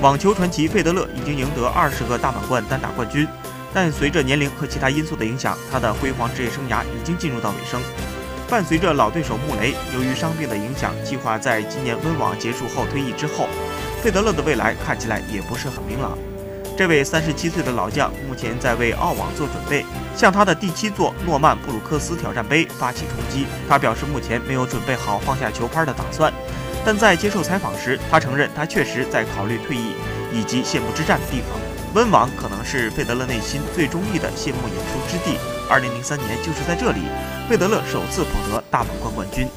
网球传奇费德勒已经赢得二十个大满贯单打冠军，但随着年龄和其他因素的影响，他的辉煌职业生涯已经进入到尾声。伴随着老对手穆雷由于伤病的影响，计划在今年温网结束后退役之后，费德勒的未来看起来也不是很明朗。这位三十七岁的老将目前在为澳网做准备，向他的第七座诺曼布鲁克斯挑战杯发起冲击。他表示目前没有准备好放下球拍的打算，但在接受采访时，他承认他确实在考虑退役以及谢幕之战的地方。温网可能是费德勒内心最中意的谢幕演出之地。二零零三年就是在这里。费德勒首次捧得大满贯冠军。